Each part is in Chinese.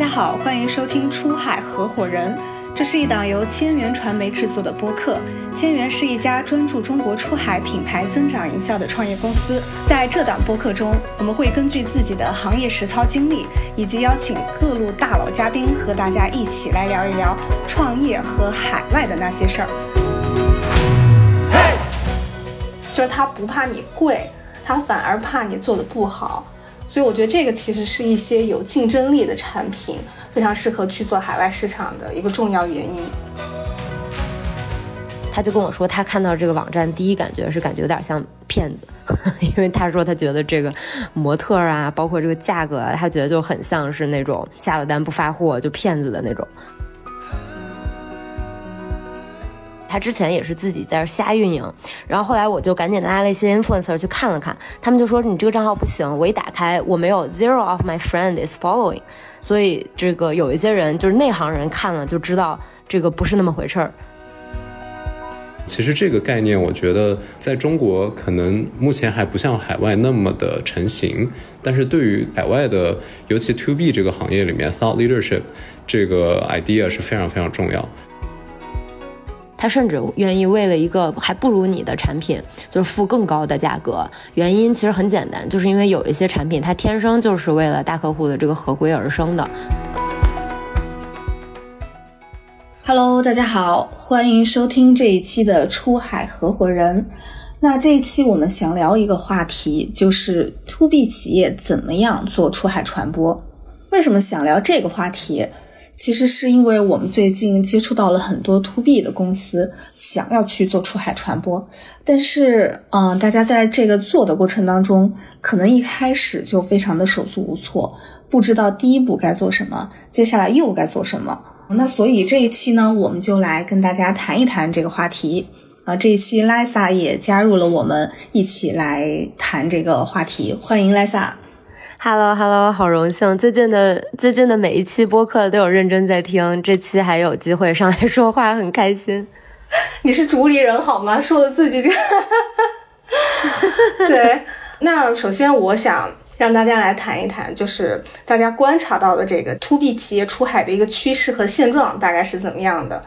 大家好，欢迎收听《出海合伙人》，这是一档由千元传媒制作的播客。千元是一家专注中国出海品牌增长营销的创业公司。在这档播客中，我们会根据自己的行业实操经历，以及邀请各路大佬嘉宾，和大家一起来聊一聊创业和海外的那些事儿。就是他不怕你贵，他反而怕你做的不好。所以我觉得这个其实是一些有竞争力的产品，非常适合去做海外市场的一个重要原因。他就跟我说，他看到这个网站，第一感觉是感觉有点像骗子，因为他说他觉得这个模特啊，包括这个价格，他觉得就很像是那种下了单不发货就骗子的那种。他之前也是自己在这瞎运营，然后后来我就赶紧拉了一些 influencer 去看了看，他们就说你这个账号不行，我一打开我没有 zero of my friend is following，所以这个有一些人就是内行人看了就知道这个不是那么回事儿。其实这个概念，我觉得在中国可能目前还不像海外那么的成型，但是对于海外的，尤其 to B 这个行业里面，thought leadership 这个 idea 是非常非常重要。他甚至愿意为了一个还不如你的产品，就是付更高的价格。原因其实很简单，就是因为有一些产品它天生就是为了大客户的这个合规而生的。Hello，大家好，欢迎收听这一期的出海合伙人。那这一期我们想聊一个话题，就是 To B 企业怎么样做出海传播。为什么想聊这个话题？其实是因为我们最近接触到了很多 to B 的公司，想要去做出海传播，但是，嗯，大家在这个做的过程当中，可能一开始就非常的手足无措，不知道第一步该做什么，接下来又该做什么。那所以这一期呢，我们就来跟大家谈一谈这个话题。啊，这一期 Lisa 也加入了我们一起来谈这个话题，欢迎 Lisa。Hello，Hello，好荣幸！最近的最近的每一期播客都有认真在听，这期还有机会上来说话，很开心。你是主理人好吗？说的自己就 对。那首先我想让大家来谈一谈，就是大家观察到的这个 To B 企业出海的一个趋势和现状大概是怎么样的。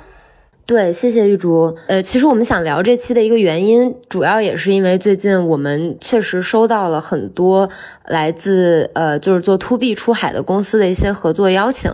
对，谢谢玉竹。呃，其实我们想聊这期的一个原因，主要也是因为最近我们确实收到了很多来自呃，就是做 To B 出海的公司的一些合作邀请。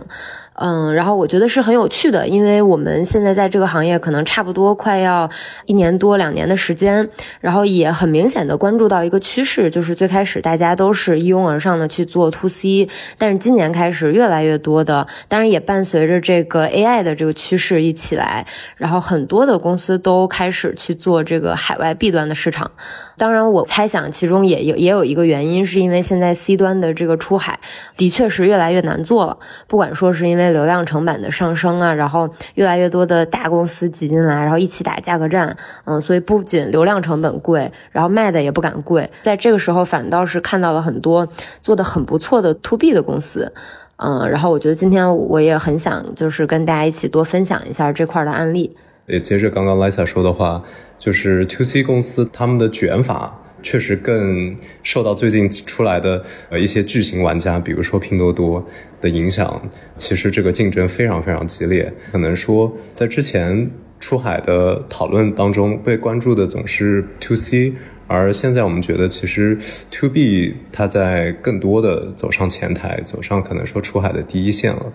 嗯，然后我觉得是很有趣的，因为我们现在在这个行业可能差不多快要一年多两年的时间，然后也很明显的关注到一个趋势，就是最开始大家都是一拥而上的去做 to C，但是今年开始越来越多的，当然也伴随着这个 AI 的这个趋势一起来，然后很多的公司都开始去做这个海外 B 端的市场。当然，我猜想其中也有也有一个原因，是因为现在 C 端的这个出海的确是越来越难做了，不管说是因为流量成本的上升啊，然后越来越多的大公司挤进来，然后一起打价格战，嗯，所以不仅流量成本贵，然后卖的也不敢贵，在这个时候反倒是看到了很多做的很不错的 to B 的公司，嗯，然后我觉得今天我也很想就是跟大家一起多分享一下这块的案例。也接着刚刚 Lisa 说的话，就是 to C 公司他们的卷法。确实更受到最近出来的呃一些巨型玩家，比如说拼多多的影响。其实这个竞争非常非常激烈。可能说在之前出海的讨论当中，被关注的总是 to C，而现在我们觉得其实 to B 它在更多的走上前台，走上可能说出海的第一线了。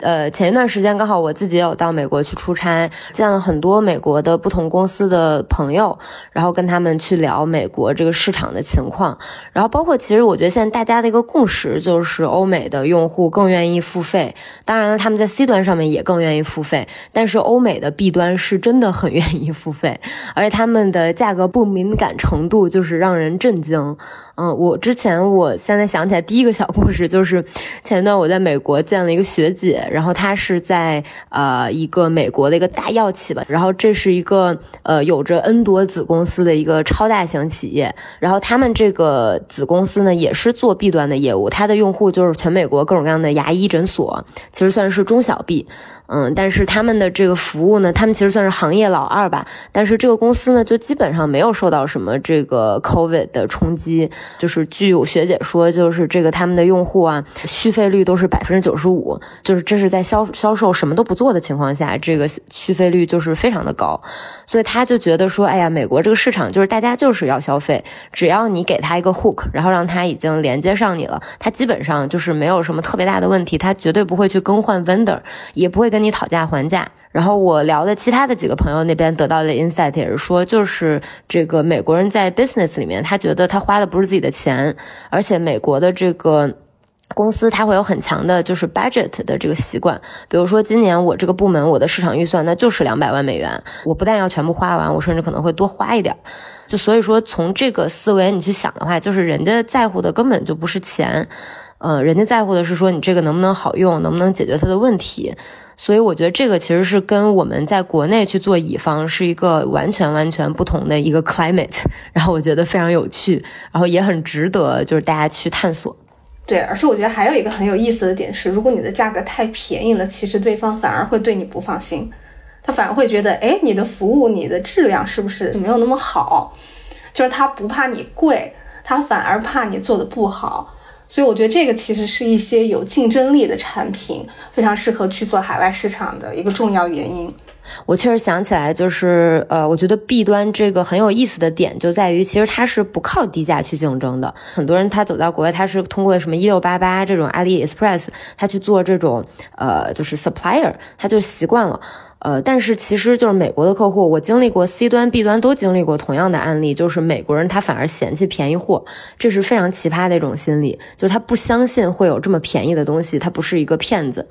呃，前一段时间刚好我自己有到美国去出差，见了很多美国的不同公司的朋友，然后跟他们去聊美国这个市场的情况，然后包括其实我觉得现在大家的一个共识就是欧美的用户更愿意付费，当然了，他们在 C 端上面也更愿意付费，但是欧美的 B 端是真的很愿意付费，而且他们的价格不敏感程度就是让人震惊。嗯，我之前我现在想起来第一个小故事就是前一段我在美国见了一个学姐。然后它是在呃一个美国的一个大药企吧，然后这是一个呃有着 N 多子公司的一个超大型企业，然后他们这个子公司呢也是做 B 端的业务，它的用户就是全美国各种各样的牙医诊所，其实算是中小 B。嗯，但是他们的这个服务呢，他们其实算是行业老二吧。但是这个公司呢，就基本上没有受到什么这个 COVID 的冲击。就是据有学姐说，就是这个他们的用户啊，续费率都是百分之九十五，就是这就是在销销售什么都不做的情况下，这个续费率就是非常的高。所以他就觉得说，哎呀，美国这个市场就是大家就是要消费，只要你给他一个 hook，然后让他已经连接上你了，他基本上就是没有什么特别大的问题，他绝对不会去更换 vendor，也不会。跟你讨价还价，然后我聊的其他的几个朋友那边得到的 insight 也是说，就是这个美国人在 business 里面，他觉得他花的不是自己的钱，而且美国的这个公司它会有很强的就是 budget 的这个习惯，比如说今年我这个部门我的市场预算那就是两百万美元，我不但要全部花完，我甚至可能会多花一点。就所以说从这个思维你去想的话，就是人家在乎的根本就不是钱，呃，人家在乎的是说你这个能不能好用，能不能解决他的问题。所以我觉得这个其实是跟我们在国内去做乙方是一个完全完全不同的一个 climate，然后我觉得非常有趣，然后也很值得就是大家去探索。对，而且我觉得还有一个很有意思的点是，如果你的价格太便宜了，其实对方反而会对你不放心，他反而会觉得，哎，你的服务、你的质量是不是没有那么好？就是他不怕你贵，他反而怕你做的不好。所以我觉得这个其实是一些有竞争力的产品非常适合去做海外市场的一个重要原因。我确实想起来，就是呃，我觉得弊端这个很有意思的点就在于，其实它是不靠低价去竞争的。很多人他走到国外，他是通过什么一六八八这种阿里 Express，他去做这种呃，就是 supplier，他就习惯了。呃，但是其实就是美国的客户，我经历过 C 端、B 端都经历过同样的案例，就是美国人他反而嫌弃便宜货，这是非常奇葩的一种心理，就是他不相信会有这么便宜的东西，他不是一个骗子。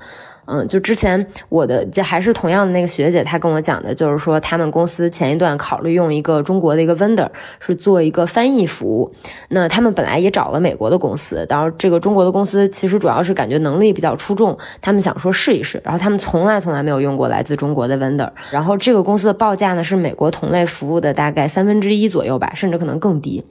嗯，就之前我的就还是同样的那个学姐，她跟我讲的，就是说他们公司前一段考虑用一个中国的一个 vendor 是做一个翻译服务，那他们本来也找了美国的公司，然后这个中国的公司其实主要是感觉能力比较出众，他们想说试一试，然后他们从来从来没有用过来自中国国的 vendor，然后这个公司的报价呢是美国同类服务的大概三分之一左右吧，甚至可能更低，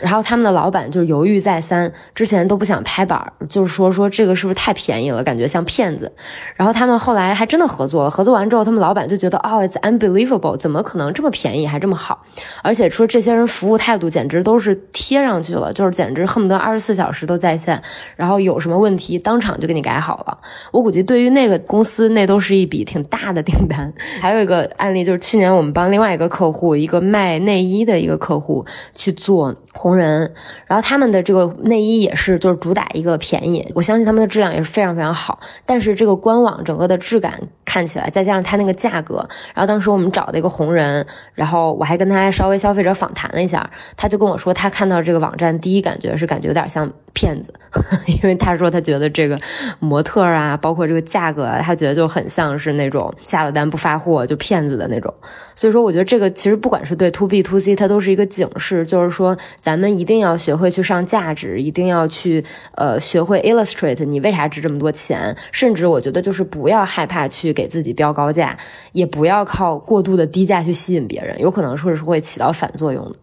然后他们的老板就犹豫再三，之前都不想拍板，就是说说这个是不是太便宜了，感觉像骗子。然后他们后来还真的合作了，合作完之后，他们老板就觉得，哦，it's unbelievable，怎么可能这么便宜还这么好？而且说这些人服务态度简直都是贴上去了，就是简直恨不得二十四小时都在线，然后有什么问题当场就给你改好了。我估计对于那个公司，那都是一笔挺大的订单。还有一个案例就是去年我们帮另外一个客户，一个卖内衣的一个客户去做红人，然后他们的这个内衣也是就是主打一个便宜，我相信他们的质量也是非常非常好，但是这个官网整。个的质感看起来，再加上它那个价格，然后当时我们找的一个红人，然后我还跟他稍微消费者访谈了一下，他就跟我说，他看到这个网站第一感觉是感觉有点像骗子，因为他说他觉得这个模特啊，包括这个价格，他觉得就很像是那种下了单不发货就骗子的那种。所以说，我觉得这个其实不管是对 to B to C，它都是一个警示，就是说咱们一定要学会去上价值，一定要去呃学会 illustrate 你为啥值这么多钱，甚至我觉得就是。不要害怕去给给自己标高价，也不要靠过度的低价去吸引别人，有可能说是会起到反作用的。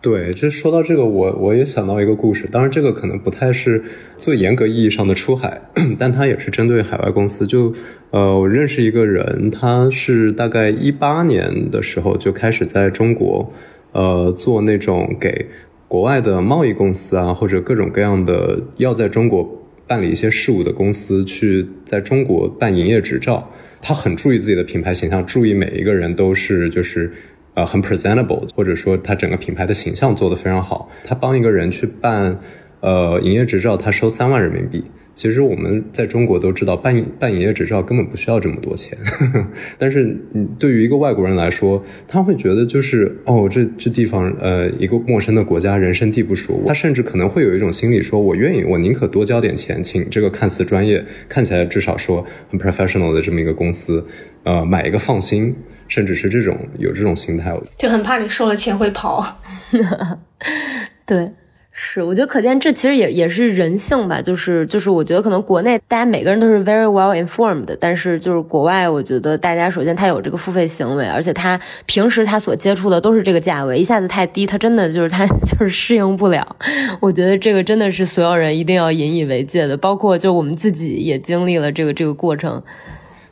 对，这说到这个，我我也想到一个故事，当然这个可能不太是最严格意义上的出海，但它也是针对海外公司。就呃，我认识一个人，他是大概一八年的时候就开始在中国，呃，做那种给国外的贸易公司啊，或者各种各样的要在中国。办理一些事务的公司去在中国办营业执照，他很注意自己的品牌形象，注意每一个人都是就是呃很 presentable，或者说他整个品牌的形象做得非常好。他帮一个人去办呃营业执照，他收三万人民币。其实我们在中国都知道，办办营业执照根本不需要这么多钱，但是对于一个外国人来说，他会觉得就是哦，这这地方呃一个陌生的国家，人生地不熟，他甚至可能会有一种心理，说我愿意，我宁可多交点钱，请这个看似专业、看起来至少说很 professional 的这么一个公司，呃，买一个放心，甚至是这种有这种心态，就很怕你收了钱会跑，对。是，我觉得可见这其实也也是人性吧，就是就是我觉得可能国内大家每个人都是 very well informed，但是就是国外，我觉得大家首先他有这个付费行为，而且他平时他所接触的都是这个价位，一下子太低，他真的就是他 就是适应不了。我觉得这个真的是所有人一定要引以为戒的，包括就我们自己也经历了这个这个过程。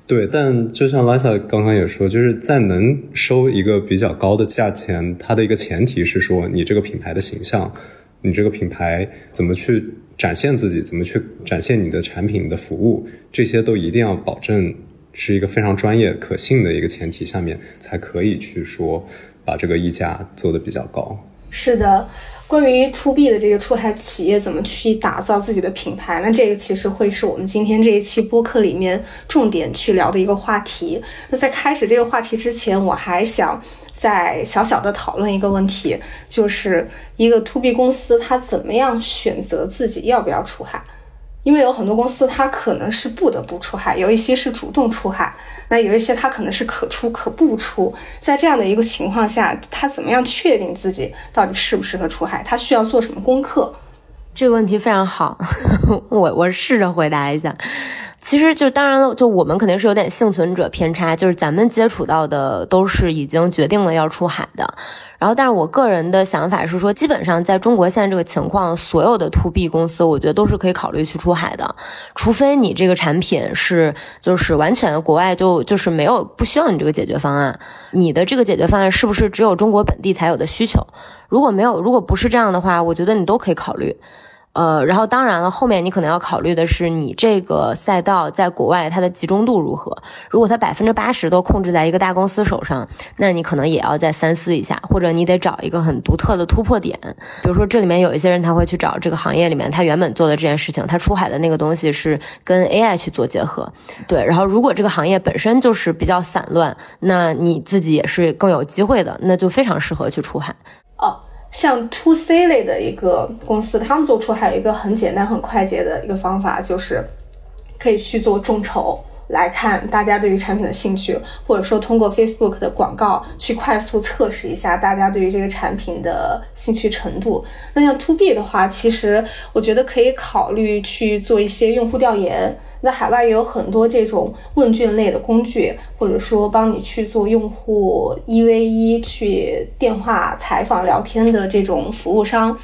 对，但就像拉萨刚刚也说，就是在能收一个比较高的价钱，它的一个前提是说你这个品牌的形象。你这个品牌怎么去展现自己？怎么去展现你的产品的服务？这些都一定要保证是一个非常专业、可信的一个前提下面，才可以去说把这个溢价做的比较高。是的，关于 to B 的这个出海企业怎么去打造自己的品牌，那这个其实会是我们今天这一期播客里面重点去聊的一个话题。那在开始这个话题之前，我还想。再小小的讨论一个问题，就是一个 to B 公司，它怎么样选择自己要不要出海？因为有很多公司，它可能是不得不出海，有一些是主动出海，那有一些它可能是可出可不出。在这样的一个情况下，它怎么样确定自己到底适不适合出海？它需要做什么功课？这个问题非常好，我我试着回答一下。其实就当然了，就我们肯定是有点幸存者偏差，就是咱们接触到的都是已经决定了要出海的。然后，但是我个人的想法是说，基本上在中国现在这个情况，所有的 to B 公司，我觉得都是可以考虑去出海的，除非你这个产品是就是完全国外就就是没有不需要你这个解决方案，你的这个解决方案是不是只有中国本地才有的需求？如果没有，如果不是这样的话，我觉得你都可以考虑。呃，然后当然了，后面你可能要考虑的是，你这个赛道在国外它的集中度如何？如果它百分之八十都控制在一个大公司手上，那你可能也要再三思一下，或者你得找一个很独特的突破点。比如说，这里面有一些人他会去找这个行业里面他原本做的这件事情，他出海的那个东西是跟 AI 去做结合。对，然后如果这个行业本身就是比较散乱，那你自己也是更有机会的，那就非常适合去出海。像 to C 类的一个公司，他们做出还有一个很简单、很快捷的一个方法，就是可以去做众筹来看大家对于产品的兴趣，或者说通过 Facebook 的广告去快速测试一下大家对于这个产品的兴趣程度。那像 to B 的话，其实我觉得可以考虑去做一些用户调研。在海外也有很多这种问卷类的工具，或者说帮你去做用户一 v 一去电话采访聊天的这种服务商，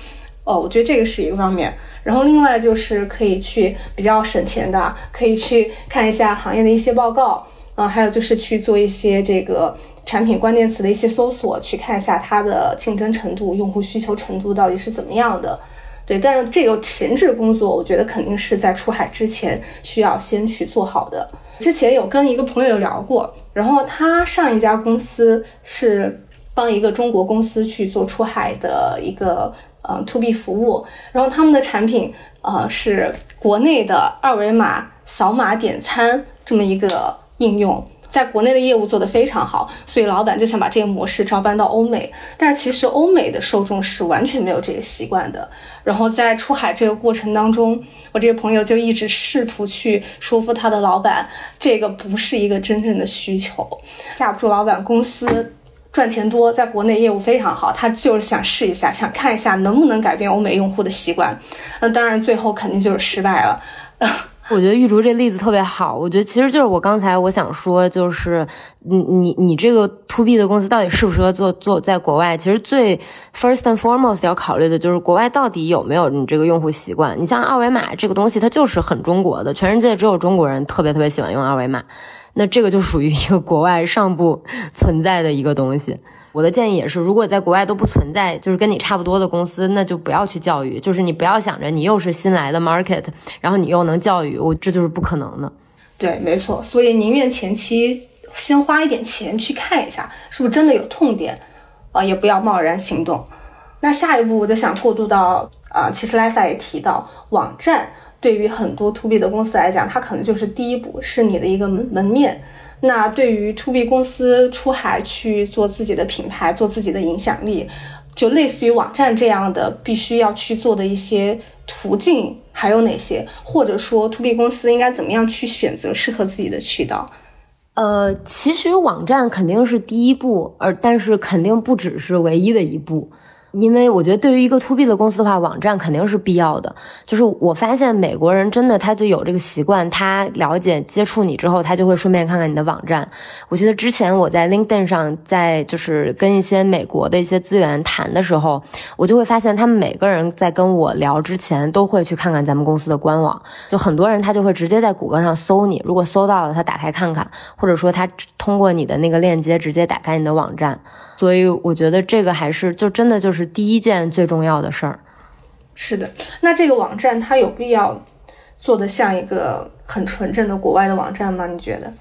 哦，我觉得这个是一个方面。然后另外就是可以去比较省钱的，可以去看一下行业的一些报告，啊，还有就是去做一些这个产品关键词的一些搜索，去看一下它的竞争程度、用户需求程度到底是怎么样的。对，但是这个前置工作，我觉得肯定是在出海之前需要先去做好的。之前有跟一个朋友聊过，然后他上一家公司是帮一个中国公司去做出海的一个呃 to B 服务，然后他们的产品呃是国内的二维码扫码点餐这么一个应用。在国内的业务做得非常好，所以老板就想把这个模式照搬到欧美。但是其实欧美的受众是完全没有这个习惯的。然后在出海这个过程当中，我这个朋友就一直试图去说服他的老板，这个不是一个真正的需求。架不住老板公司赚钱多，在国内业务非常好，他就是想试一下，想看一下能不能改变欧美用户的习惯。那当然最后肯定就是失败了。我觉得玉竹这例子特别好，我觉得其实就是我刚才我想说，就是你你你这个 to B 的公司到底适不适合做做在国外？其实最 first and foremost 要考虑的就是国外到底有没有你这个用户习惯。你像二维码这个东西，它就是很中国的，全世界只有中国人特别特别喜欢用二维码。那这个就属于一个国外尚不存在的一个东西。我的建议也是，如果在国外都不存在，就是跟你差不多的公司，那就不要去教育。就是你不要想着你又是新来的 market，然后你又能教育我，这就是不可能的。对，没错。所以宁愿前期先花一点钱去看一下，是不是真的有痛点啊，也不要贸然行动。那下一步我就想过渡到啊，其实 Lisa 也提到网站。对于很多 to B 的公司来讲，它可能就是第一步，是你的一个门门面。那对于 to B 公司出海去做自己的品牌、做自己的影响力，就类似于网站这样的，必须要去做的一些途径还有哪些？或者说 to B 公司应该怎么样去选择适合自己的渠道？呃，其实网站肯定是第一步，而但是肯定不只是唯一的一步。因为我觉得对于一个 to B 的公司的话，网站肯定是必要的。就是我发现美国人真的他就有这个习惯，他了解接触你之后，他就会顺便看看你的网站。我记得之前我在 LinkedIn 上，在就是跟一些美国的一些资源谈的时候，我就会发现他们每个人在跟我聊之前都会去看看咱们公司的官网。就很多人他就会直接在谷歌上搜你，如果搜到了，他打开看看，或者说他通过你的那个链接直接打开你的网站。所以我觉得这个还是就真的就是第一件最重要的事儿。是的，那这个网站它有必要做的像一个很纯正的国外的网站吗？你觉得？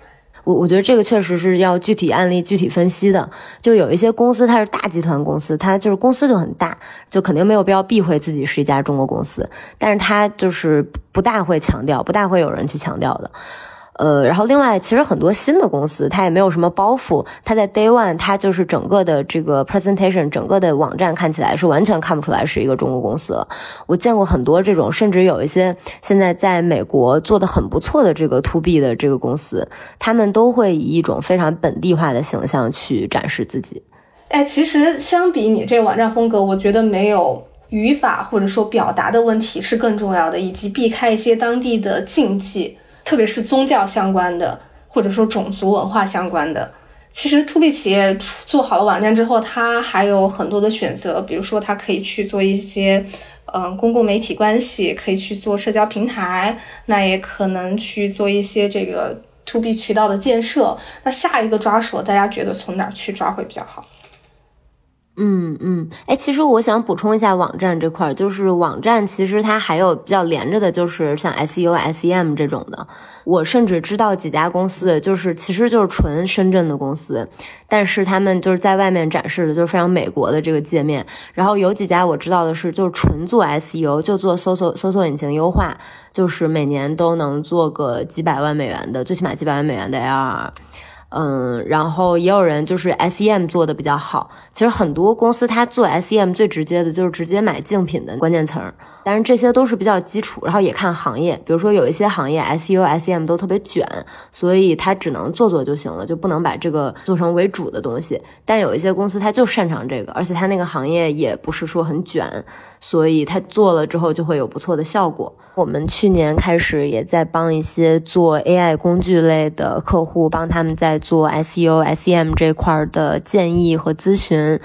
我我觉得这个确实是要具体案例具体分析的。就有一些公司它是大集团公司，它就是公司就很大，就肯定没有必要避讳自己是一家中国公司，但是它就是不大会强调，不大会有人去强调的。呃，然后另外，其实很多新的公司，它也没有什么包袱，它在 Day One，它就是整个的这个 presentation，整个的网站看起来是完全看不出来是一个中国公司。我见过很多这种，甚至有一些现在在美国做的很不错的这个 To B 的这个公司，他们都会以一种非常本地化的形象去展示自己。哎，其实相比你这个网站风格，我觉得没有语法或者说表达的问题是更重要的，以及避开一些当地的禁忌。特别是宗教相关的，或者说种族文化相关的，其实 to B 企业做好了网站之后，它还有很多的选择，比如说它可以去做一些，嗯，公共媒体关系，可以去做社交平台，那也可能去做一些这个 to B 渠道的建设。那下一个抓手，大家觉得从哪儿去抓会比较好？嗯嗯，哎，其实我想补充一下网站这块儿，就是网站其实它还有比较连着的，就是像 SEO、SEM 这种的。我甚至知道几家公司，就是其实就是纯深圳的公司，但是他们就是在外面展示的就是非常美国的这个界面。然后有几家我知道的是，就是纯做 SEO，就做搜索搜索引擎优化，就是每年都能做个几百万美元的，最起码几百万美元的 ARR。嗯，然后也有人就是 SEM 做的比较好。其实很多公司它做 SEM 最直接的就是直接买竞品的关键词儿，但是这些都是比较基础。然后也看行业，比如说有一些行业 SEO、SEM 都特别卷，所以它只能做做就行了，就不能把这个做成为主的东西。但有一些公司它就擅长这个，而且它那个行业也不是说很卷，所以它做了之后就会有不错的效果。我们去年开始也在帮一些做 AI 工具类的客户，帮他们在做 SEO、SEM 这块的建议和咨询，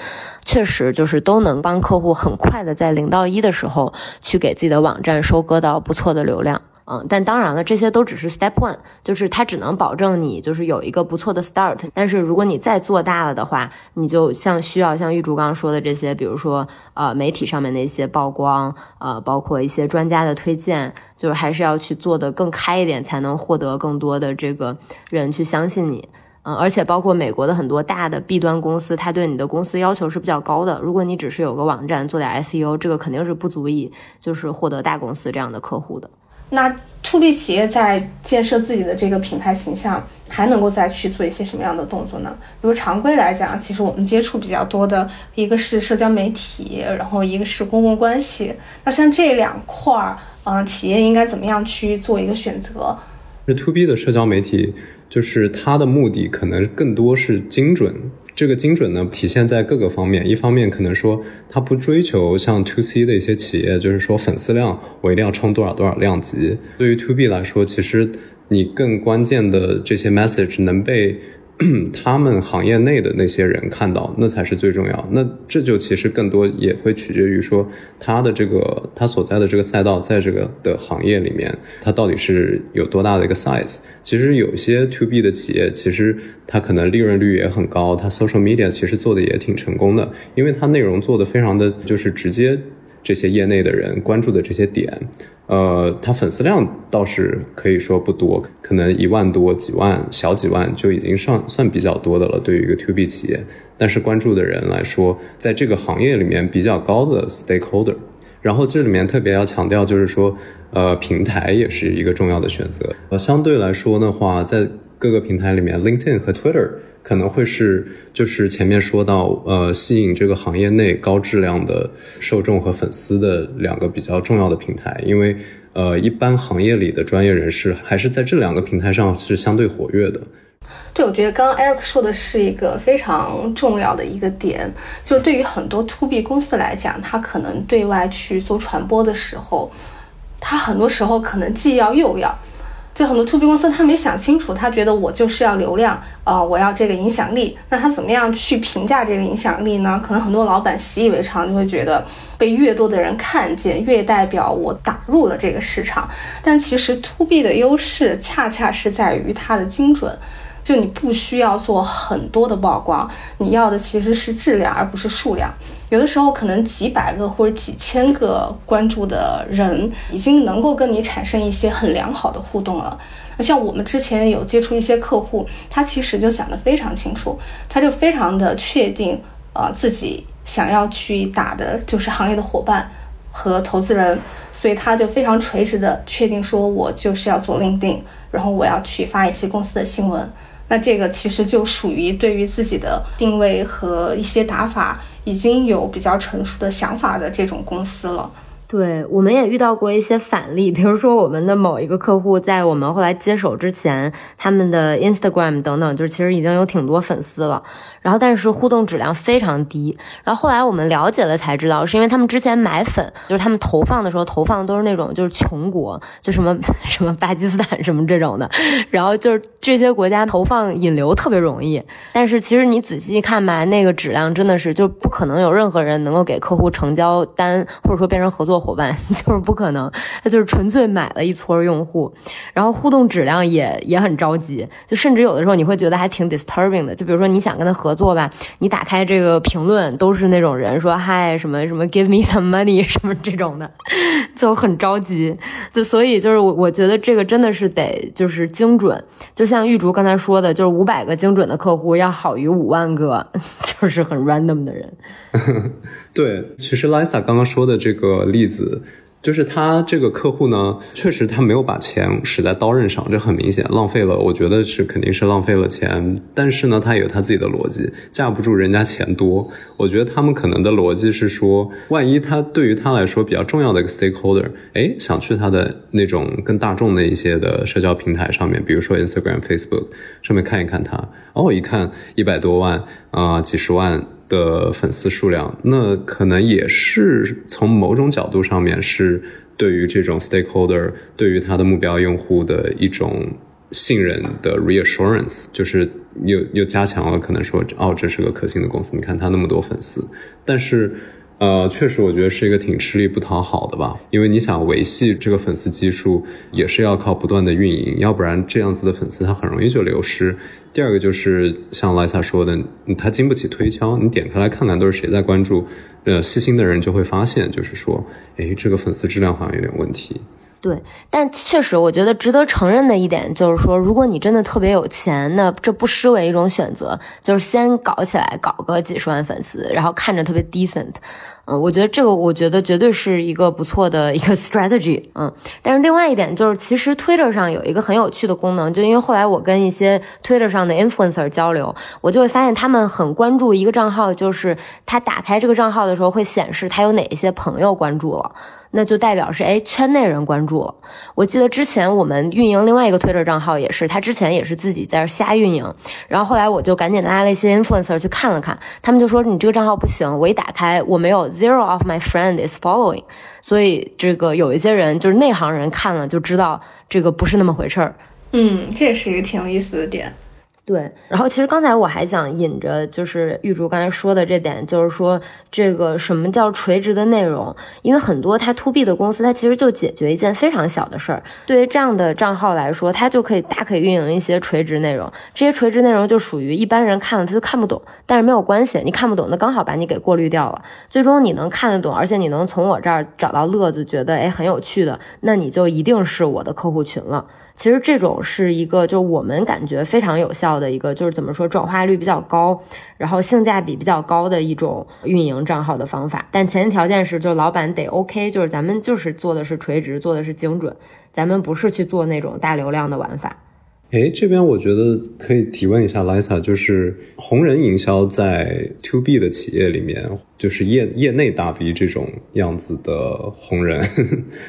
确实就是都能帮客户很快的在零到一的时候去给自己的网站收割到不错的流量。嗯，但当然了，这些都只是 step one，就是它只能保证你就是有一个不错的 start。但是如果你再做大了的话，你就像需要像玉竹刚刚说的这些，比如说呃媒体上面的一些曝光，呃包括一些专家的推荐，就是还是要去做的更开一点，才能获得更多的这个人去相信你。嗯，而且包括美国的很多大的 B 端公司，它对你的公司要求是比较高的。如果你只是有个网站做点 SEO，这个肯定是不足以就是获得大公司这样的客户的。那 to B 企业在建设自己的这个品牌形象，还能够再去做一些什么样的动作呢？比如常规来讲，其实我们接触比较多的一个是社交媒体，然后一个是公共关系。那像这两块儿，嗯，企业应该怎么样去做一个选择？是 to B 的社交媒体，就是它的目的可能更多是精准。这个精准呢，体现在各个方面。一方面，可能说它不追求像 to C 的一些企业，就是说粉丝量我一定要冲多少多少量级。对于 to B 来说，其实你更关键的这些 message 能被。他们行业内的那些人看到，那才是最重要。那这就其实更多也会取决于说，他的这个他所在的这个赛道，在这个的行业里面，它到底是有多大的一个 size。其实有些 to B 的企业，其实它可能利润率也很高，它 social media 其实做的也挺成功的，因为它内容做的非常的就是直接。这些业内的人关注的这些点，呃，他粉丝量倒是可以说不多，可能一万多、几万、小几万就已经算算比较多的了。对于一个 to B 企业，但是关注的人来说，在这个行业里面比较高的 stakeholder。然后这里面特别要强调，就是说，呃，平台也是一个重要的选择。呃，相对来说的话，在各个平台里面，LinkedIn 和 Twitter。可能会是，就是前面说到，呃，吸引这个行业内高质量的受众和粉丝的两个比较重要的平台，因为，呃，一般行业里的专业人士还是在这两个平台上是相对活跃的。对，我觉得刚刚 Eric 说的是一个非常重要的一个点，就是对于很多 To B 公司来讲，他可能对外去做传播的时候，他很多时候可能既要又要。就很多 To B 公司，他没想清楚，他觉得我就是要流量，呃，我要这个影响力，那他怎么样去评价这个影响力呢？可能很多老板习以为常，就会觉得被越多的人看见，越代表我打入了这个市场。但其实 To B 的优势恰恰是在于它的精准。就你不需要做很多的曝光，你要的其实是质量，而不是数量。有的时候可能几百个或者几千个关注的人，已经能够跟你产生一些很良好的互动了。那像我们之前有接触一些客户，他其实就想得非常清楚，他就非常的确定，呃，自己想要去打的就是行业的伙伴和投资人，所以他就非常垂直的确定说，我就是要做 LinkedIn，然后我要去发一些公司的新闻。那这个其实就属于对于自己的定位和一些打法已经有比较成熟的想法的这种公司了。对，我们也遇到过一些反例，比如说我们的某一个客户，在我们后来接手之前，他们的 Instagram 等等，就是其实已经有挺多粉丝了，然后但是互动质量非常低。然后后来我们了解了才知道，是因为他们之前买粉，就是他们投放的时候投放都是那种就是穷国，就什么 什么巴基斯坦什么这种的，然后就是这些国家投放引流特别容易，但是其实你仔细看吧，那个质量真的是就不可能有任何人能够给客户成交单，或者说变成合作。伙伴 就是不可能，他就是纯粹买了一撮用户，然后互动质量也也很着急，就甚至有的时候你会觉得还挺 disturbing 的。就比如说你想跟他合作吧，你打开这个评论都是那种人说嗨什么什么 give me some money 什么这种的，就很着急。就所以就是我我觉得这个真的是得就是精准，就像玉竹刚才说的，就是五百个精准的客户要好于五万个 就是很 random 的人。对，其实 Lisa 刚刚说的这个例子，就是他这个客户呢，确实他没有把钱使在刀刃上，这很明显浪费了。我觉得是肯定是浪费了钱，但是呢，他有他自己的逻辑，架不住人家钱多。我觉得他们可能的逻辑是说，万一他对于他来说比较重要的一个 stakeholder，哎，想去他的那种更大众的一些的社交平台上面，比如说 Instagram、Facebook 上面看一看他，哦，一看一百多万啊，几十万。的粉丝数量，那可能也是从某种角度上面是对于这种 stakeholder，对于他的目标用户的一种信任的 reassurance，就是又又加强了可能说哦，这是个可信的公司，你看他那么多粉丝，但是。呃，确实，我觉得是一个挺吃力不讨好的吧，因为你想维系这个粉丝基数，也是要靠不断的运营，要不然这样子的粉丝他很容易就流失。第二个就是像莱萨说的，他经不起推敲，你点开来看看都是谁在关注，呃，细心的人就会发现，就是说，哎，这个粉丝质量好像有点问题。对，但确实，我觉得值得承认的一点就是说，如果你真的特别有钱，那这不失为一种选择，就是先搞起来，搞个几十万粉丝，然后看着特别 decent。嗯，我觉得这个，我觉得绝对是一个不错的一个 strategy。嗯，但是另外一点就是，其实 Twitter 上有一个很有趣的功能，就因为后来我跟一些 Twitter 上的 influencer 交流，我就会发现他们很关注一个账号，就是他打开这个账号的时候会显示他有哪一些朋友关注了。那就代表是哎，圈内人关注了。我记得之前我们运营另外一个 Twitter 账号也是，他之前也是自己在这瞎运营，然后后来我就赶紧拉了一些 influencer 去看了看，他们就说你这个账号不行，我一打开我没有 zero of my friend is following，所以这个有一些人就是内行人看了就知道这个不是那么回事儿。嗯，这也是一个挺有意思的点。对，然后其实刚才我还想引着，就是玉竹刚才说的这点，就是说这个什么叫垂直的内容？因为很多它 to B 的公司，它其实就解决一件非常小的事儿。对于这样的账号来说，它就可以大可以运营一些垂直内容。这些垂直内容就属于一般人看了他就看不懂，但是没有关系，你看不懂，那刚好把你给过滤掉了。最终你能看得懂，而且你能从我这儿找到乐子，觉得哎很有趣的，那你就一定是我的客户群了。其实这种是一个，就我们感觉非常有效的一个，就是怎么说转化率比较高，然后性价比比较高的一种运营账号的方法。但前提条件是，就老板得 OK，就是咱们就是做的是垂直，做的是精准，咱们不是去做那种大流量的玩法。哎，这边我觉得可以提问一下 Lisa，就是红人营销在 To B 的企业里面，就是业业内大 V 这种样子的红人，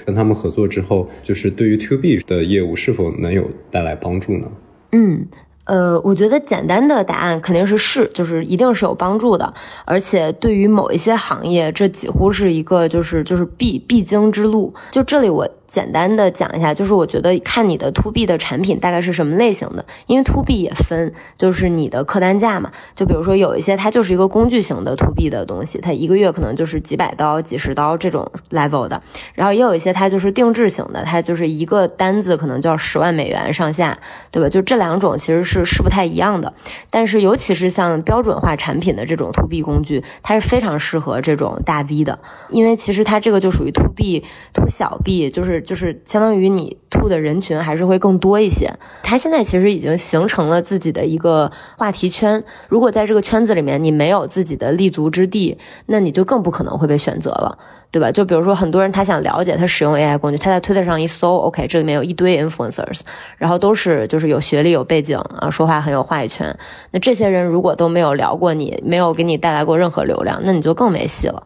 跟他们合作之后，就是对于 To B 的业务是否能有带来帮助呢？嗯。呃，我觉得简单的答案肯定是是，就是一定是有帮助的，而且对于某一些行业，这几乎是一个就是就是必必经之路。就这里我。简单的讲一下，就是我觉得看你的 to B 的产品大概是什么类型的，因为 to B 也分，就是你的客单价嘛。就比如说有一些它就是一个工具型的 to B 的东西，它一个月可能就是几百刀、几十刀这种 level 的。然后也有一些它就是定制型的，它就是一个单子可能就要十万美元上下，对吧？就这两种其实是是不太一样的。但是尤其是像标准化产品的这种 to B 工具，它是非常适合这种大 V 的，因为其实它这个就属于 to B to 小 B，就是。就是相当于你吐的人群还是会更多一些。他现在其实已经形成了自己的一个话题圈。如果在这个圈子里面你没有自己的立足之地，那你就更不可能会被选择了，对吧？就比如说很多人他想了解他使用 AI 工具，他在推特上一搜，OK，这里面有一堆 influencers，然后都是就是有学历有背景啊，说话很有话语权。那这些人如果都没有聊过你，没有给你带来过任何流量，那你就更没戏了。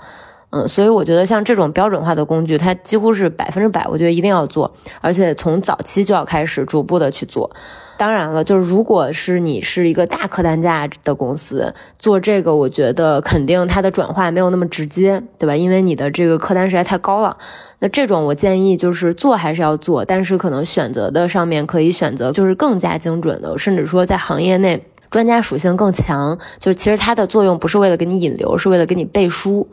嗯，所以我觉得像这种标准化的工具，它几乎是百分之百，我觉得一定要做，而且从早期就要开始逐步的去做。当然了，就是如果是你是一个大客单价的公司做这个，我觉得肯定它的转化没有那么直接，对吧？因为你的这个客单实在太高了。那这种我建议就是做还是要做，但是可能选择的上面可以选择就是更加精准的，甚至说在行业内专家属性更强，就是其实它的作用不是为了给你引流，是为了给你背书。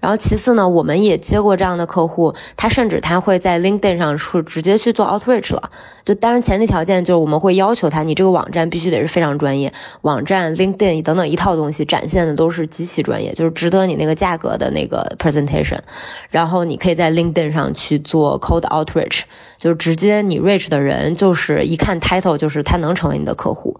然后其次呢，我们也接过这样的客户，他甚至他会在 LinkedIn 上是直接去做 outreach 了。就当然前提条件就是我们会要求他，你这个网站必须得是非常专业，网站 LinkedIn 等等一套东西展现的都是极其专业，就是值得你那个价格的那个 presentation。然后你可以在 LinkedIn 上去做 cold outreach，就是直接你 reach 的人就是一看 title 就是他能成为你的客户。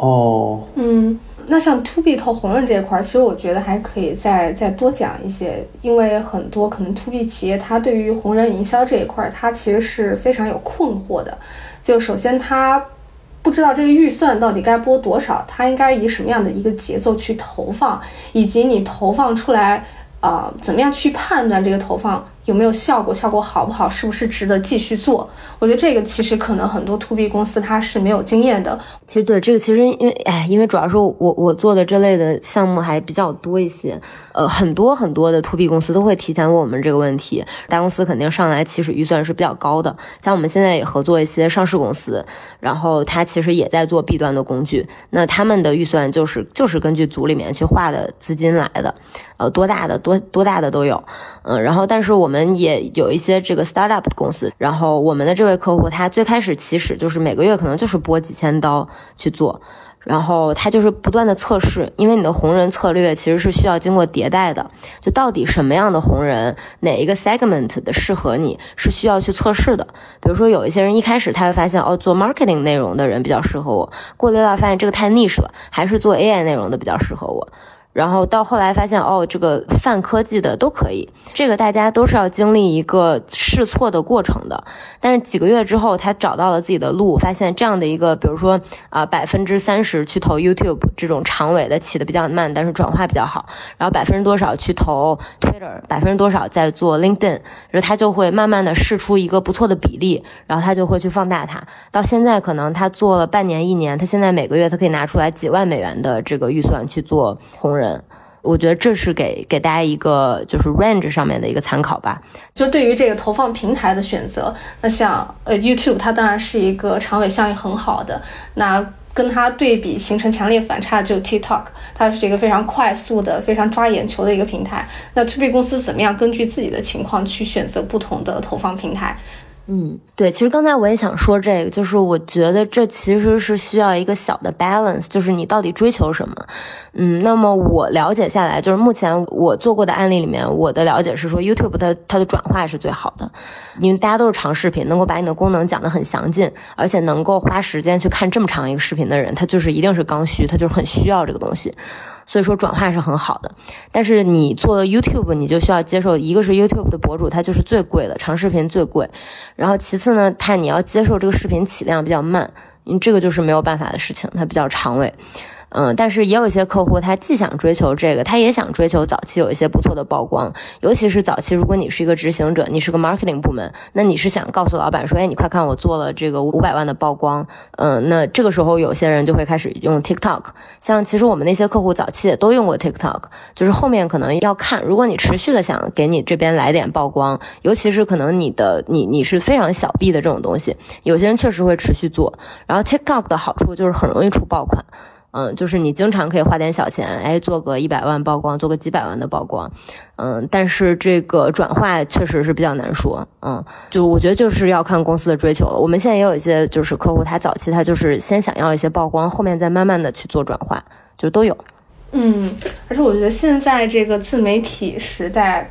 哦，嗯。那像 to B 投红人这一块，其实我觉得还可以再再多讲一些，因为很多可能 to B 企业，它对于红人营销这一块，它其实是非常有困惑的。就首先，他不知道这个预算到底该拨多少，他应该以什么样的一个节奏去投放，以及你投放出来，啊，怎么样去判断这个投放？有没有效果？效果好不好？是不是值得继续做？我觉得这个其实可能很多 to B 公司它是没有经验的。其实对这个，其实因为哎，因为主要是我我做的这类的项目还比较多一些。呃，很多很多的 to B 公司都会提前问我们这个问题。大公司肯定上来起始预算是比较高的。像我们现在也合作一些上市公司，然后他其实也在做 B 端的工具。那他们的预算就是就是根据组里面去划的资金来的。呃，多大的多多大的都有。嗯，然后但是我我们也有一些这个 startup 公司，然后我们的这位客户他最开始起始就是每个月可能就是拨几千刀去做，然后他就是不断的测试，因为你的红人策略其实是需要经过迭代的，就到底什么样的红人，哪一个 segment 的适合你是需要去测试的。比如说有一些人一开始他会发现哦做 marketing 内容的人比较适合我，过了一段发现这个太 niche 了，还是做 AI 内容的比较适合我。然后到后来发现，哦，这个泛科技的都可以，这个大家都是要经历一个试错的过程的。但是几个月之后，他找到了自己的路，发现这样的一个，比如说啊，百分之三十去投 YouTube 这种长尾的，起的比较慢，但是转化比较好。然后百分之多少去投 Twitter，百分之多少在做 LinkedIn，然后他就会慢慢的试出一个不错的比例，然后他就会去放大它。到现在可能他做了半年一年，他现在每个月他可以拿出来几万美元的这个预算去做红人。人，我觉得这是给给大家一个就是 range 上面的一个参考吧。就对于这个投放平台的选择，那像呃 YouTube，它当然是一个长尾效应很好的。那跟它对比形成强烈反差，就 TikTok，它是一个非常快速的、非常抓眼球的一个平台。那 To B 公司怎么样根据自己的情况去选择不同的投放平台？嗯，对，其实刚才我也想说这个，就是我觉得这其实是需要一个小的 balance，就是你到底追求什么。嗯，那么我了解下来，就是目前我做过的案例里面，我的了解是说，YouTube 它它的转化是最好的，因为大家都是长视频，能够把你的功能讲得很详尽，而且能够花时间去看这么长一个视频的人，他就是一定是刚需，他就是很需要这个东西。所以说转化是很好的，但是你做 YouTube，你就需要接受一个是 YouTube 的博主，他就是最贵的长视频最贵，然后其次呢，他你要接受这个视频起量比较慢。因为这个就是没有办法的事情，它比较长尾。嗯，但是也有一些客户，他既想追求这个，他也想追求早期有一些不错的曝光。尤其是早期，如果你是一个执行者，你是个 marketing 部门，那你是想告诉老板说，哎，你快看我做了这个五百万的曝光。嗯，那这个时候有些人就会开始用 TikTok。像其实我们那些客户早期也都用过 TikTok，就是后面可能要看，如果你持续的想给你这边来点曝光，尤其是可能你的你你是非常小 B 的这种东西，有些人确实会持续做。然后 TikTok 的好处就是很容易出爆款。嗯，就是你经常可以花点小钱，哎，做个一百万曝光，做个几百万的曝光，嗯，但是这个转化确实是比较难说，嗯，就我觉得就是要看公司的追求了。我们现在也有一些就是客户，他早期他就是先想要一些曝光，后面再慢慢的去做转化，就都有。嗯，而且我觉得现在这个自媒体时代。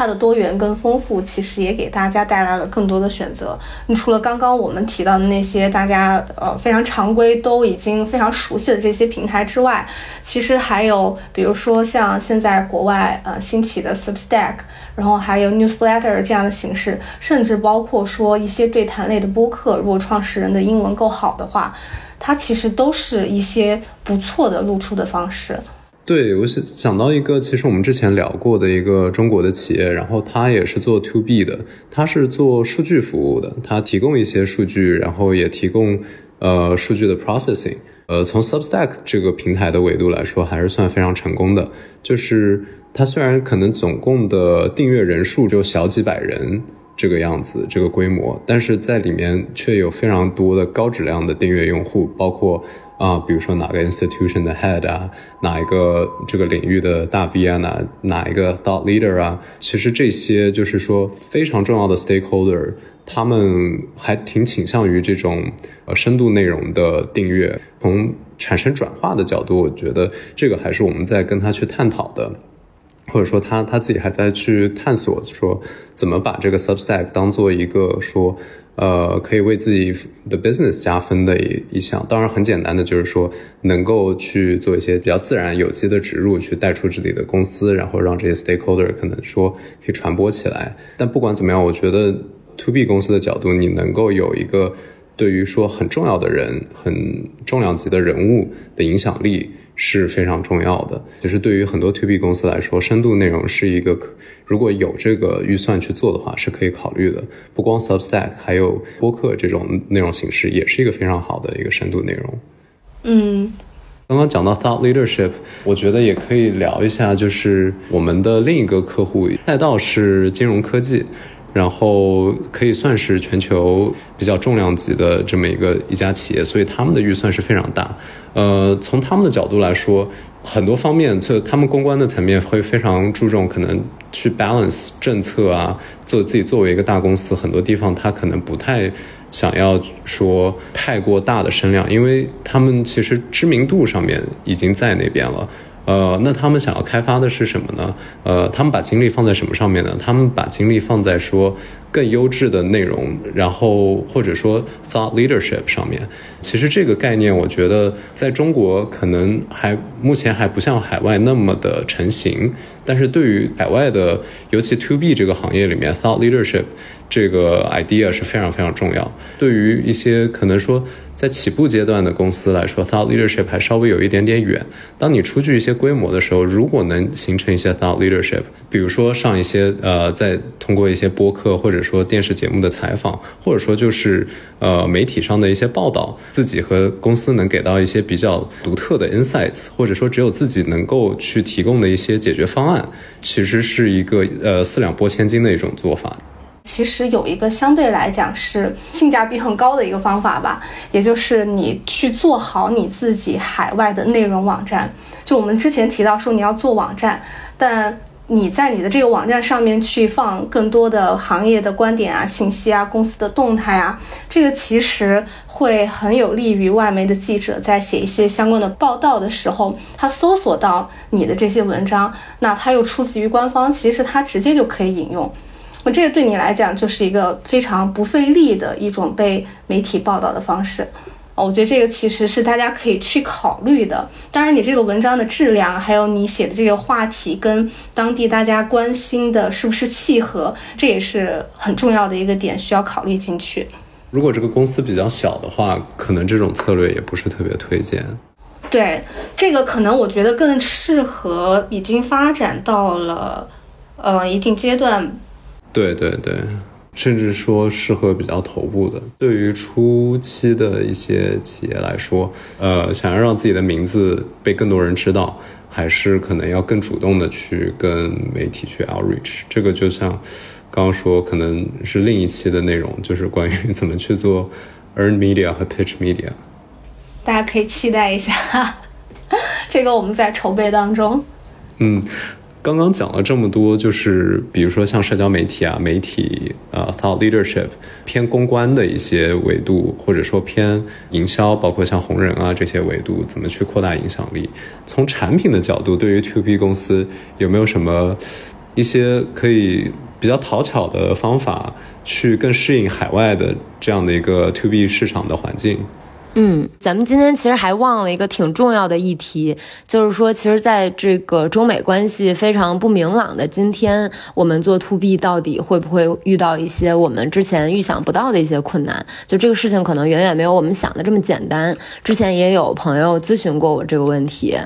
它的多元跟丰富，其实也给大家带来了更多的选择。你除了刚刚我们提到的那些大家呃非常常规都已经非常熟悉的这些平台之外，其实还有比如说像现在国外呃兴起的 Substack，然后还有 Newsletter 这样的形式，甚至包括说一些对谈类的播客，如果创始人的英文够好的话，它其实都是一些不错的露出的方式。对，我想想到一个，其实我们之前聊过的一个中国的企业，然后它也是做 to B 的，它是做数据服务的，它提供一些数据，然后也提供呃数据的 processing。呃，从 Substack 这个平台的维度来说，还是算非常成功的。就是它虽然可能总共的订阅人数就小几百人这个样子，这个规模，但是在里面却有非常多的高质量的订阅用户，包括。啊，比如说哪个 institution 的 head 啊，哪一个这个领域的大 V 啊，哪哪一个 thought leader 啊，其实这些就是说非常重要的 stakeholder，他们还挺倾向于这种呃深度内容的订阅。从产生转化的角度，我觉得这个还是我们在跟他去探讨的，或者说他他自己还在去探索，说怎么把这个 Substack 当做一个说。呃，可以为自己的 business 加分的一一项，当然很简单的就是说，能够去做一些比较自然有机的植入，去带出自己的公司，然后让这些 stakeholder 可能说可以传播起来。但不管怎么样，我觉得 to B 公司的角度，你能够有一个对于说很重要的人、很重量级的人物的影响力。是非常重要的。就是对于很多 To B 公司来说，深度内容是一个，如果有这个预算去做的话，是可以考虑的。不光 Substack，还有播客这种内容形式，也是一个非常好的一个深度内容。嗯，刚刚讲到 Thought Leadership，我觉得也可以聊一下，就是我们的另一个客户赛道是金融科技。然后可以算是全球比较重量级的这么一个一家企业，所以他们的预算是非常大。呃，从他们的角度来说，很多方面，就他们公关的层面会非常注重，可能去 balance 政策啊，做自己作为一个大公司，很多地方他可能不太想要说太过大的声量，因为他们其实知名度上面已经在那边了。呃，那他们想要开发的是什么呢？呃，他们把精力放在什么上面呢？他们把精力放在说更优质的内容，然后或者说 thought leadership 上面。其实这个概念，我觉得在中国可能还目前还不像海外那么的成型，但是对于海外的，尤其 to B 这个行业里面，thought leadership 这个 idea 是非常非常重要。对于一些可能说。在起步阶段的公司来说，thought leadership 还稍微有一点点远。当你出具一些规模的时候，如果能形成一些 thought leadership，比如说上一些呃，在通过一些播客或者说电视节目的采访，或者说就是呃媒体上的一些报道，自己和公司能给到一些比较独特的 insights，或者说只有自己能够去提供的一些解决方案，其实是一个呃四两拨千斤的一种做法。其实有一个相对来讲是性价比很高的一个方法吧，也就是你去做好你自己海外的内容网站。就我们之前提到说你要做网站，但你在你的这个网站上面去放更多的行业的观点啊、信息啊、公司的动态啊，这个其实会很有利于外媒的记者在写一些相关的报道的时候，他搜索到你的这些文章，那他又出自于官方，其实他直接就可以引用。我这个对你来讲就是一个非常不费力的一种被媒体报道的方式，我觉得这个其实是大家可以去考虑的。当然，你这个文章的质量，还有你写的这个话题跟当地大家关心的是不是契合，这也是很重要的一个点，需要考虑进去。如果这个公司比较小的话，可能这种策略也不是特别推荐。对，这个可能我觉得更适合已经发展到了呃一定阶段。对对对，甚至说适合比较头部的。对于初期的一些企业来说，呃，想要让自己的名字被更多人知道，还是可能要更主动的去跟媒体去 outreach。这个就像刚刚说，可能是另一期的内容，就是关于怎么去做 earn media 和 pitch media。大家可以期待一下，这个我们在筹备当中。嗯。刚刚讲了这么多，就是比如说像社交媒体啊、媒体啊、thought leadership 偏公关的一些维度，或者说偏营销，包括像红人啊这些维度，怎么去扩大影响力？从产品的角度，对于 to B 公司有没有什么一些可以比较讨巧的方法，去更适应海外的这样的一个 to B 市场的环境？嗯，咱们今天其实还忘了一个挺重要的议题，就是说，其实在这个中美关系非常不明朗的今天，我们做 to B 到底会不会遇到一些我们之前预想不到的一些困难？就这个事情可能远远没有我们想的这么简单。之前也有朋友咨询过我这个问题，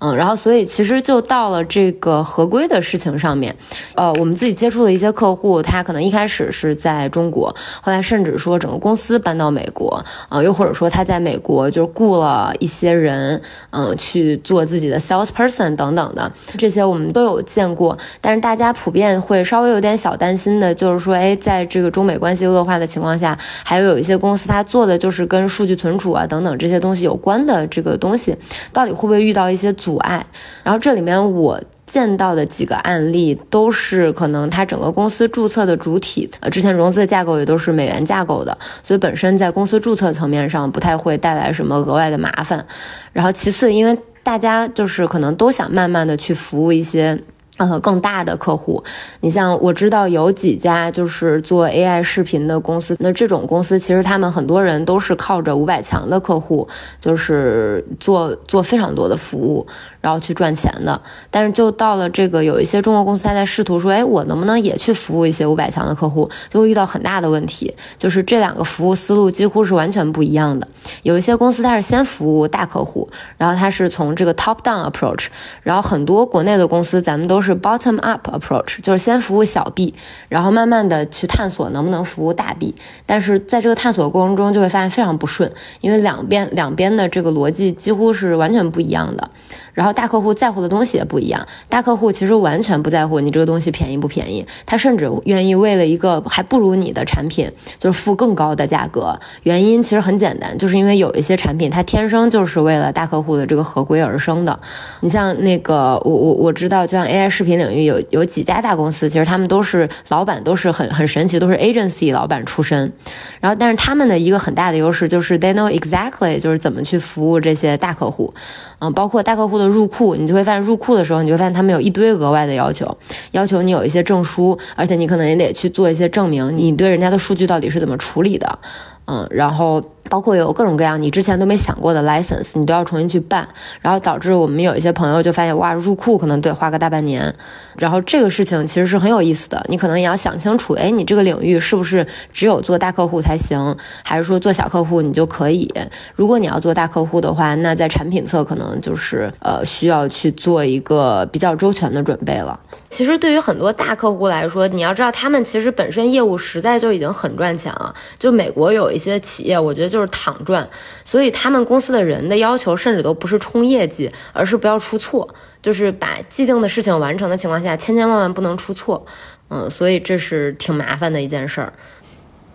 嗯，然后所以其实就到了这个合规的事情上面，呃，我们自己接触的一些客户，他可能一开始是在中国，后来甚至说整个公司搬到美国，啊，又或者说他在。在美国就雇了一些人，嗯，去做自己的 salesperson 等等的，这些我们都有见过。但是大家普遍会稍微有点小担心的，就是说，哎，在这个中美关系恶化的情况下，还有有一些公司它做的就是跟数据存储啊等等这些东西有关的这个东西，到底会不会遇到一些阻碍？然后这里面我。见到的几个案例都是可能它整个公司注册的主体，呃，之前融资的架构也都是美元架构的，所以本身在公司注册层面上不太会带来什么额外的麻烦。然后其次，因为大家就是可能都想慢慢的去服务一些。呃，更大的客户，你像我知道有几家就是做 AI 视频的公司，那这种公司其实他们很多人都是靠着五百强的客户，就是做做非常多的服务，然后去赚钱的。但是就到了这个有一些中国公司，他在试图说，哎，我能不能也去服务一些五百强的客户，就会遇到很大的问题，就是这两个服务思路几乎是完全不一样的。有一些公司它是先服务大客户，然后它是从这个 top down approach，然后很多国内的公司咱们都是 bottom up approach，就是先服务小 B，然后慢慢的去探索能不能服务大 B。但是在这个探索过程中，就会发现非常不顺，因为两边两边的这个逻辑几乎是完全不一样的。然后大客户在乎的东西也不一样，大客户其实完全不在乎你这个东西便宜不便宜，他甚至愿意为了一个还不如你的产品，就是付更高的价格。原因其实很简单，就是因为有一些产品它天生就是为了大客户的这个合规而生的。你像那个我我我知道，就像 AI。视频领域有有几家大公司，其实他们都是老板，都是很很神奇，都是 agency 老板出身。然后，但是他们的一个很大的优势就是 they know exactly 就是怎么去服务这些大客户。嗯，包括大客户的入库，你就会发现入库的时候，你就会发现他们有一堆额外的要求，要求你有一些证书，而且你可能也得去做一些证明，你对人家的数据到底是怎么处理的。嗯，然后包括有各种各样你之前都没想过的 license，你都要重新去办，然后导致我们有一些朋友就发现，哇，入库可能得花个大半年。然后这个事情其实是很有意思的，你可能也要想清楚，哎，你这个领域是不是只有做大客户才行，还是说做小客户你就可以？如果你要做大客户的话，那在产品侧可能就是呃需要去做一个比较周全的准备了。其实对于很多大客户来说，你要知道他们其实本身业务实在就已经很赚钱了。就美国有一些企业，我觉得就是躺赚，所以他们公司的人的要求甚至都不是冲业绩，而是不要出错，就是把既定的事情完成的情况下，千千万万不能出错。嗯，所以这是挺麻烦的一件事儿。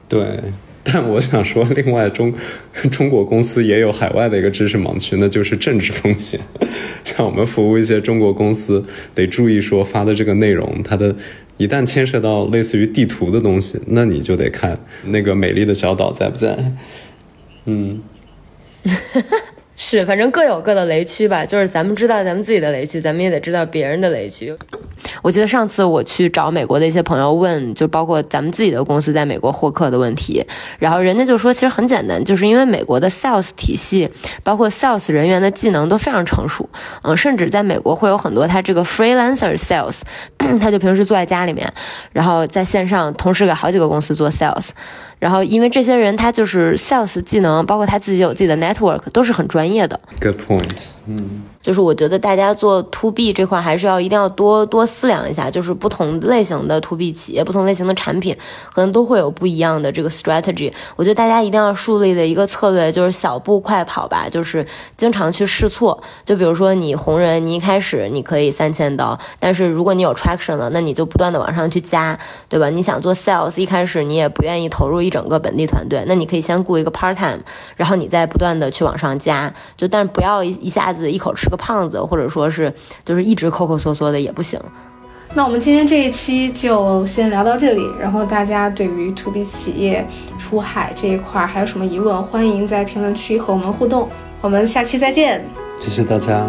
对。但我想说，另外中中国公司也有海外的一个知识盲区，那就是政治风险。像我们服务一些中国公司，得注意说发的这个内容，它的一旦牵涉到类似于地图的东西，那你就得看那个美丽的小岛在不在。嗯，是，反正各有各的雷区吧。就是咱们知道咱们自己的雷区，咱们也得知道别人的雷区。我记得上次我去找美国的一些朋友问，就包括咱们自己的公司在美国获客的问题，然后人家就说其实很简单，就是因为美国的 sales 体系，包括 sales 人员的技能都非常成熟，嗯，甚至在美国会有很多他这个 freelancer sales，他就平时坐在家里面，然后在线上同时给好几个公司做 sales。然后，因为这些人他就是 sales 技能，包括他自己有自己的 network，都是很专业的。Good point。嗯。就是我觉得大家做 to B 这块还是要一定要多多思量一下，就是不同类型的 to B 企业、不同类型的产品，可能都会有不一样的这个 strategy。我觉得大家一定要树立的一个策略就是小步快跑吧，就是经常去试错。就比如说你红人，你一开始你可以三千刀，但是如果你有 traction 了，那你就不断的往上去加，对吧？你想做 sales，一开始你也不愿意投入一整个本地团队，那你可以先雇一个 part time，然后你再不断的去往上加，就但不要一一下子一口吃个。胖子，或者说是就是一直抠抠缩缩的也不行。那我们今天这一期就先聊到这里。然后大家对于 to B 企业出海这一块还有什么疑问，欢迎在评论区和我们互动。我们下期再见，谢谢大家。